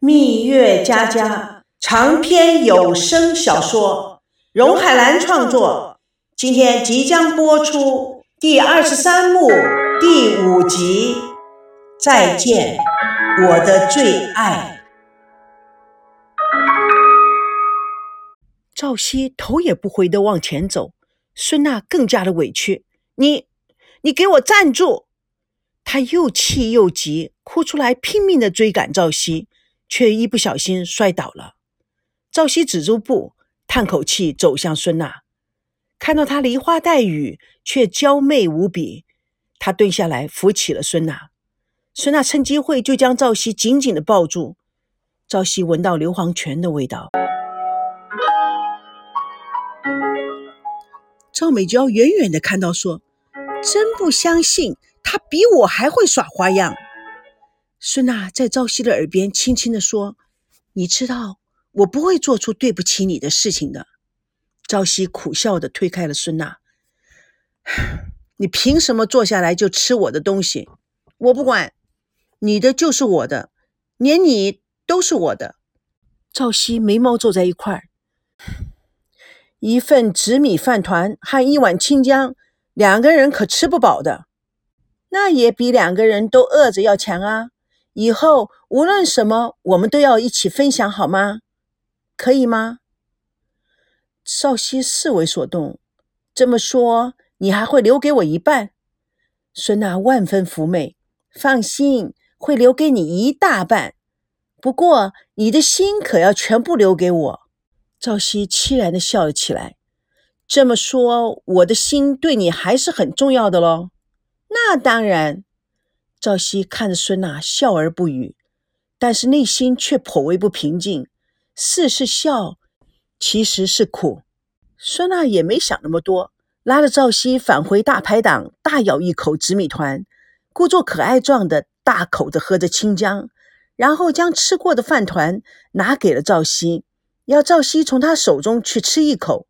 蜜月佳佳长篇有声小说，荣海兰创作，今天即将播出第二十三幕第五集。再见，我的最爱。赵熙头也不回的往前走，孙娜更加的委屈：“你，你给我站住！”她又气又急，哭出来，拼命的追赶赵熙。却一不小心摔倒了。赵熙止住步，叹口气，走向孙娜，看到她梨花带雨，却娇媚无比。他蹲下来扶起了孙娜，孙娜趁机会就将赵熙紧紧的抱住。赵熙闻到硫磺泉的味道。赵美娇远远的看到，说：“真不相信，他比我还会耍花样。”孙娜在赵熙的耳边轻轻地说：“你知道，我不会做出对不起你的事情的。”赵熙苦笑的推开了孙娜：“你凭什么坐下来就吃我的东西？我不管，你的就是我的，连你都是我的。”赵熙眉毛皱在一块儿：“一份紫米饭团和一碗清江，两个人可吃不饱的。那也比两个人都饿着要强啊！”以后无论什么，我们都要一起分享，好吗？可以吗？少熙思为所动。这么说，你还会留给我一半？孙娜万分妩媚，放心，会留给你一大半。不过，你的心可要全部留给我。赵熙凄然的笑了起来。这么说，我的心对你还是很重要的喽？那当然。赵熙看着孙娜笑而不语，但是内心却颇为不平静。似是笑，其实是苦。孙娜也没想那么多，拉着赵熙返回大排档，大咬一口紫米团，故作可爱状的大口的喝着清江，然后将吃过的饭团拿给了赵熙，要赵熙从他手中去吃一口。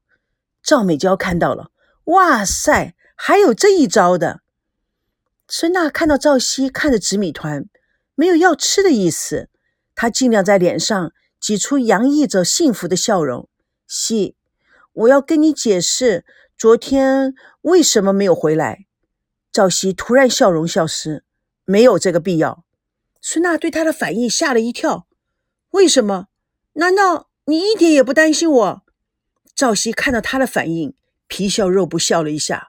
赵美娇看到了，哇塞，还有这一招的！孙娜看到赵熙看着紫米团，没有要吃的意思，她尽量在脸上挤出洋溢着幸福的笑容。熙，我要跟你解释，昨天为什么没有回来。赵熙突然笑容消失，没有这个必要。孙娜对他的反应吓了一跳。为什么？难道你一点也不担心我？赵熙看到他的反应，皮笑肉不笑了一下。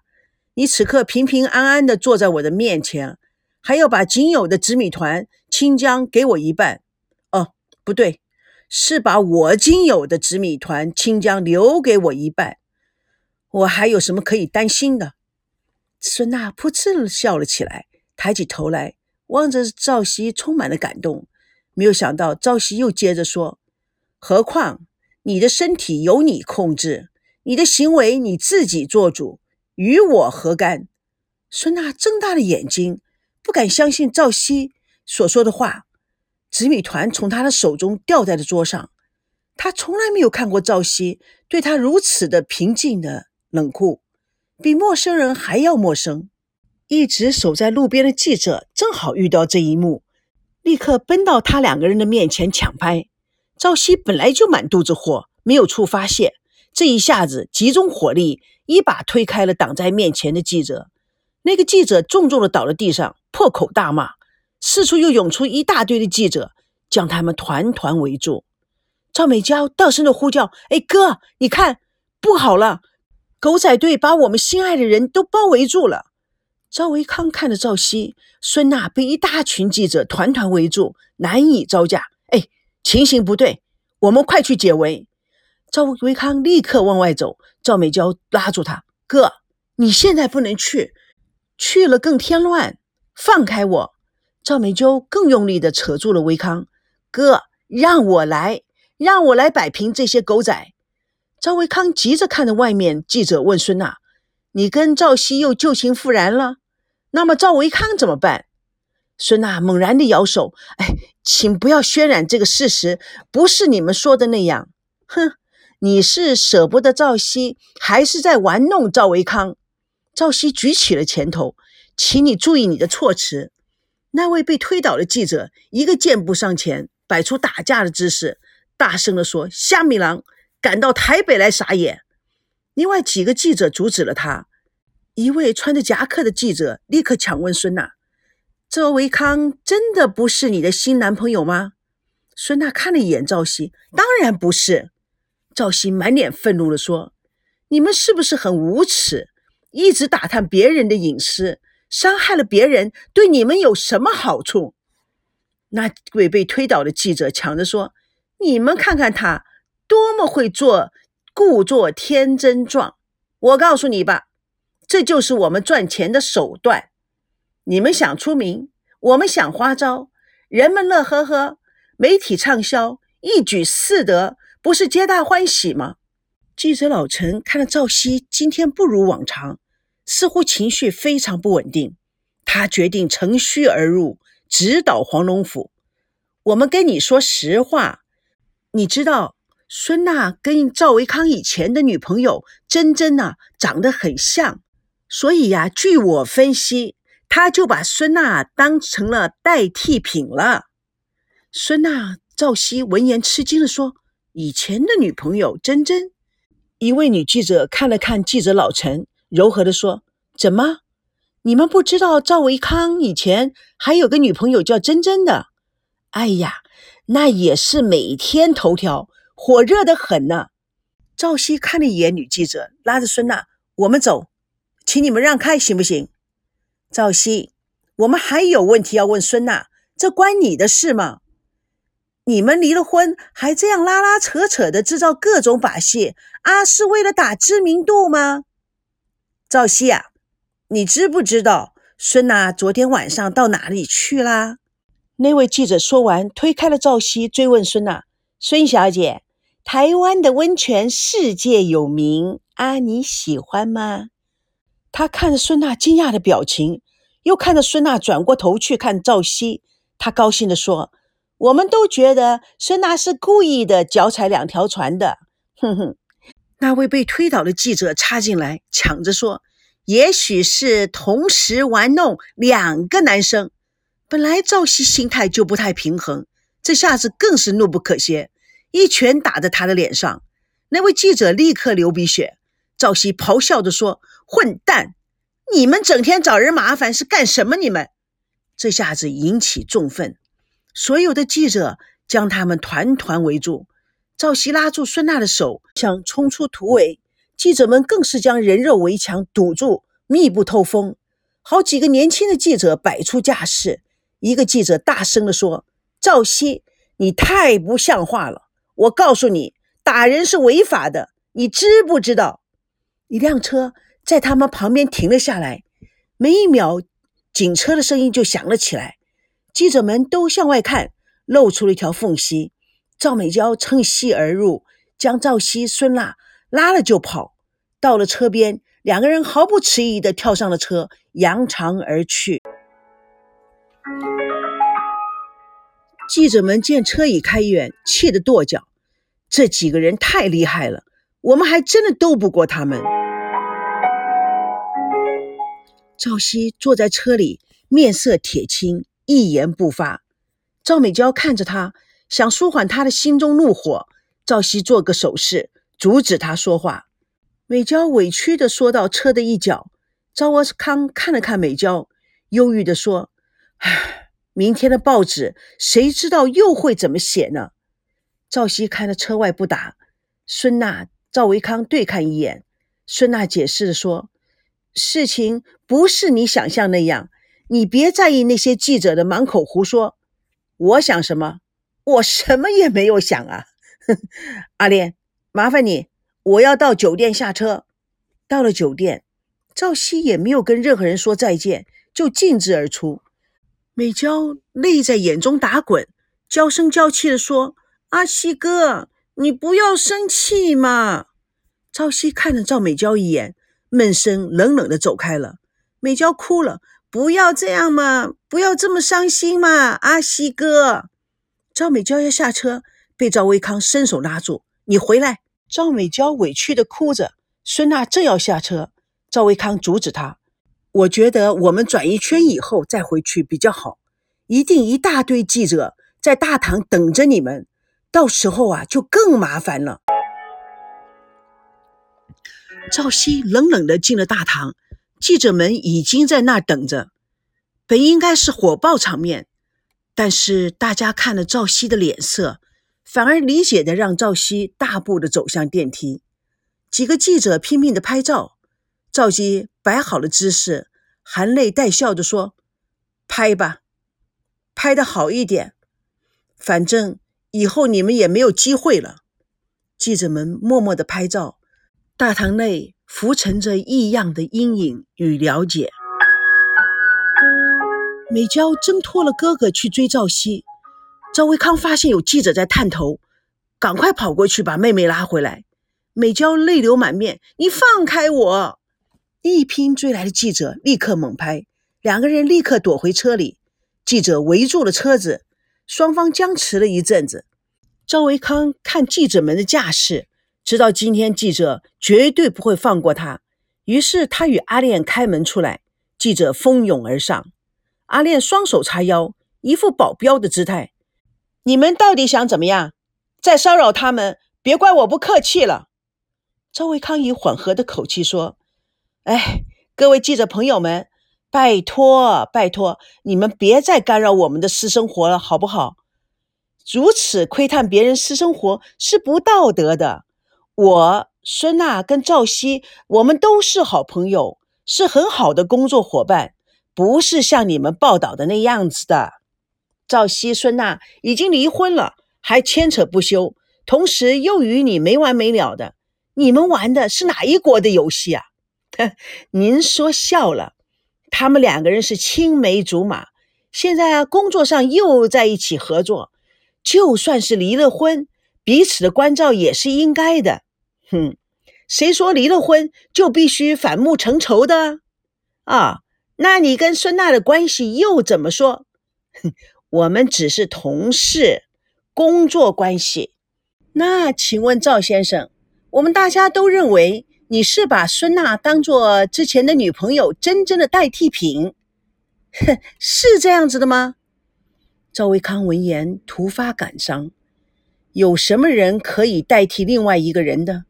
你此刻平平安安地坐在我的面前，还要把仅有的紫米团、清江给我一半？哦，不对，是把我仅有的紫米团、清江留给我一半。我还有什么可以担心的？孙娜噗嗤笑了起来，抬起头来望着赵熙，充满了感动。没有想到赵熙又接着说：“何况你的身体由你控制，你的行为你自己做主。”与我何干？孙娜睁大了眼睛，不敢相信赵熙所说的话。紫米团从他的手中掉在了桌上，他从来没有看过赵熙对他如此的平静的冷酷，比陌生人还要陌生。一直守在路边的记者正好遇到这一幕，立刻奔到他两个人的面前抢拍。赵熙本来就满肚子火，没有处发泄，这一下子集中火力。一把推开了挡在面前的记者，那个记者重重的倒在地上，破口大骂。四处又涌出一大堆的记者，将他们团团围住。赵美娇大声的呼叫：“哎，哥，你看，不好了，狗仔队把我们心爱的人都包围住了。”赵维康看着赵熙、孙娜被一大群记者团团围住，难以招架。哎，情形不对，我们快去解围。赵维康立刻往外走，赵美娇拉住他：“哥，你现在不能去，去了更添乱。放开我！”赵美娇更用力地扯住了维康：“哥，让我来，让我来摆平这些狗仔。”赵维康急着看着外面，记者问孙娜：“你跟赵熙又旧情复燃了？那么赵维康怎么办？”孙娜猛然地摇手：“哎，请不要渲染这个事实，不是你们说的那样。”哼。你是舍不得赵熙，还是在玩弄赵维康？赵熙举起了拳头，请你注意你的措辞。那位被推倒的记者一个箭步上前，摆出打架的姿势，大声地说：“虾米郎，赶到台北来撒野！”另外几个记者阻止了他。一位穿着夹克的记者立刻抢问孙娜：“赵维康真的不是你的新男朋友吗？”孙娜看了一眼赵熙，当然不是。赵熙满脸愤怒地说：“你们是不是很无耻？一直打探别人的隐私，伤害了别人，对你们有什么好处？”那位被推倒的记者抢着说：“你们看看他多么会做，故作天真状。我告诉你吧。”这就是我们赚钱的手段。你们想出名，我们想花招，人们乐呵呵，媒体畅销，一举四得，不是皆大欢喜吗？记者老陈看到赵熙今天不如往常，似乎情绪非常不稳定。他决定乘虚而入，直捣黄龙府。我们跟你说实话，你知道孙娜跟赵维康以前的女朋友珍珍呐，长得很像。所以呀，据我分析，他就把孙娜当成了代替品了。孙娜、赵熙闻言吃惊地说：“以前的女朋友珍珍。”一位女记者看了看记者老陈，柔和地说：“怎么，你们不知道赵维康以前还有个女朋友叫珍珍的？哎呀，那也是每天头条，火热的很呢。”赵熙看了一眼女记者，拉着孙娜：“我们走。”请你们让开，行不行？赵熙，我们还有问题要问孙娜，这关你的事吗？你们离了婚，还这样拉拉扯扯的制造各种把戏，啊，是为了打知名度吗？赵熙啊，你知不知道孙娜昨天晚上到哪里去啦？那位记者说完，推开了赵熙，追问孙娜：“孙小姐，台湾的温泉世界有名啊，你喜欢吗？”他看着孙娜惊讶的表情，又看着孙娜转过头去看赵熙，他高兴地说：“我们都觉得孙娜是故意的，脚踩两条船的。”哼哼，那位被推倒的记者插进来，抢着说：“也许是同时玩弄两个男生。”本来赵熙心态就不太平衡，这下子更是怒不可遏，一拳打在他的脸上。那位记者立刻流鼻血。赵熙咆哮着说：“混蛋！你们整天找人麻烦是干什么？你们！”这下子引起众愤，所有的记者将他们团团围住。赵熙拉住孙娜的手，想冲出突围，记者们更是将人肉围墙堵住，密不透风。好几个年轻的记者摆出架势，一个记者大声地说：“赵熙，你太不像话了！我告诉你，打人是违法的，你知不知道？”一辆车在他们旁边停了下来，没一秒，警车的声音就响了起来。记者们都向外看，露出了一条缝隙。赵美娇趁隙而入，将赵熙、孙娜拉了就跑。到了车边，两个人毫不迟疑地跳上了车，扬长而去。记者们见车已开远，气得跺脚：“这几个人太厉害了，我们还真的斗不过他们。”赵熙坐在车里，面色铁青，一言不发。赵美娇看着他，想舒缓他的心中怒火。赵熙做个手势，阻止他说话。美娇委屈地说到车的一角。赵沃康看了看美娇，忧郁地说：“唉，明天的报纸谁知道又会怎么写呢？”赵熙看着车外不答。孙娜、赵维康对看一眼。孙娜解释说。事情不是你想象那样，你别在意那些记者的满口胡说。我想什么？我什么也没有想啊。阿莲，麻烦你，我要到酒店下车。到了酒店，赵熙也没有跟任何人说再见，就径直而出。美娇泪在眼中打滚，娇声娇气地说：“阿西哥，你不要生气嘛。”赵熙看了赵美娇一眼。闷声冷冷的走开了。美娇哭了：“不要这样嘛，不要这么伤心嘛，阿西哥。”赵美娇要下车，被赵维康伸手拉住：“你回来！”赵美娇委屈的哭着。孙娜正要下车，赵维康阻止她：“我觉得我们转一圈以后再回去比较好，一定一大堆记者在大堂等着你们，到时候啊就更麻烦了。赵熙冷冷地进了大堂，记者们已经在那儿等着。本应该是火爆场面，但是大家看了赵熙的脸色，反而理解的让赵熙大步的走向电梯。几个记者拼命的拍照，赵熙摆好了姿势，含泪带笑的说：“拍吧，拍的好一点，反正以后你们也没有机会了。”记者们默默的拍照。大堂内浮沉着异样的阴影与了解。美娇挣脱了哥哥去追赵熙，赵维康发现有记者在探头，赶快跑过去把妹妹拉回来。美娇泪流满面：“你放开我！”一拼追来的记者立刻猛拍，两个人立刻躲回车里。记者围住了车子，双方僵持了一阵子。赵维康看记者们的架势。直到今天记者绝对不会放过他，于是他与阿炼开门出来，记者蜂拥而上。阿炼双手叉腰，一副保镖的姿态：“你们到底想怎么样？再骚扰他们，别怪我不客气了。”赵维康以缓和的口气说：“哎，各位记者朋友们，拜托拜托，你们别再干扰我们的私生活了，好不好？如此窥探别人私生活是不道德的。”我孙娜跟赵熙，我们都是好朋友，是很好的工作伙伴，不是像你们报道的那样子的。赵熙、孙娜已经离婚了，还牵扯不休，同时又与你没完没了的。你们玩的是哪一国的游戏啊？您说笑了，他们两个人是青梅竹马，现在，工作上又在一起合作，就算是离了婚，彼此的关照也是应该的。哼，谁说离了婚就必须反目成仇的？啊，那你跟孙娜的关系又怎么说？哼，我们只是同事，工作关系。那请问赵先生，我们大家都认为你是把孙娜当做之前的女朋友，真正的代替品，哼，是这样子的吗？赵维康闻言突发感伤，有什么人可以代替另外一个人的？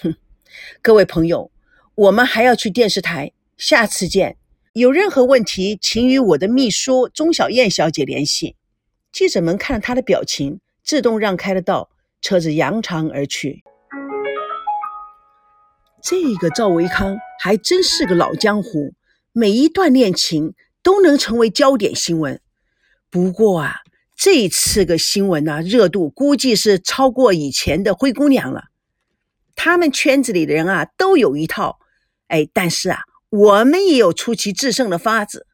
哼，各位朋友，我们还要去电视台，下次见。有任何问题，请与我的秘书钟小燕小姐联系。记者们看了他的表情，自动让开了道，车子扬长而去。这个赵维康还真是个老江湖，每一段恋情都能成为焦点新闻。不过啊，这次个新闻呢，热度估计是超过以前的灰姑娘了。他们圈子里的人啊，都有一套，哎，但是啊，我们也有出奇制胜的法子。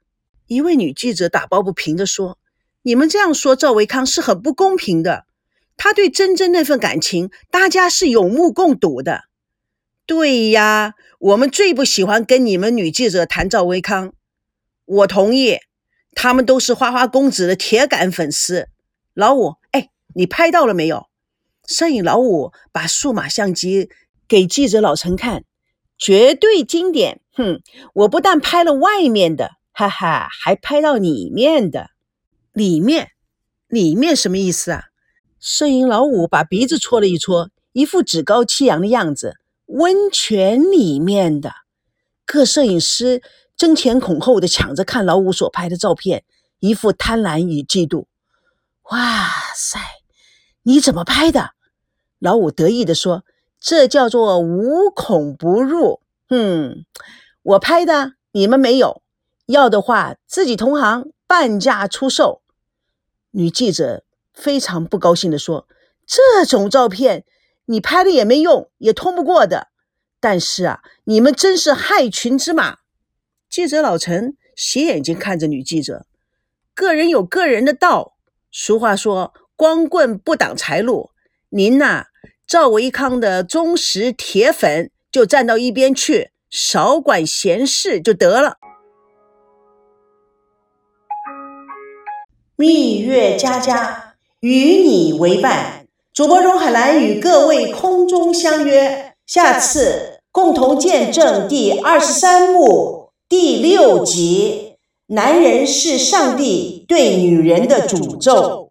一位女记者打抱不平地说：“你们这样说赵维康是很不公平的。他对珍珍那份感情，大家是有目共睹的。”对呀，我们最不喜欢跟你们女记者谈赵维康。我同意，他们都是花花公子的铁杆粉丝。老五，哎，你拍到了没有？摄影老五把数码相机给记者老陈看，绝对经典。哼，我不但拍了外面的，哈哈，还拍到里面的。里面，里面什么意思啊？摄影老五把鼻子搓了一搓，一副趾高气扬的样子。温泉里面的，各摄影师争前恐后的抢着看老五所拍的照片，一副贪婪与嫉妒。哇塞，你怎么拍的？老五得意地说：“这叫做无孔不入。嗯，我拍的，你们没有。要的话，自己同行半价出售。”女记者非常不高兴地说：“这种照片你拍了也没用，也通不过的。但是啊，你们真是害群之马。”记者老陈斜眼睛看着女记者：“个人有个人的道。俗话说，光棍不挡财路。”您呐，赵维康的忠实铁粉，就站到一边去，少管闲事就得了。蜜月佳佳与你为伴，主播荣海兰与各位空中相约，下次共同见证第二十三幕第六集：男人是上帝对女人的诅咒。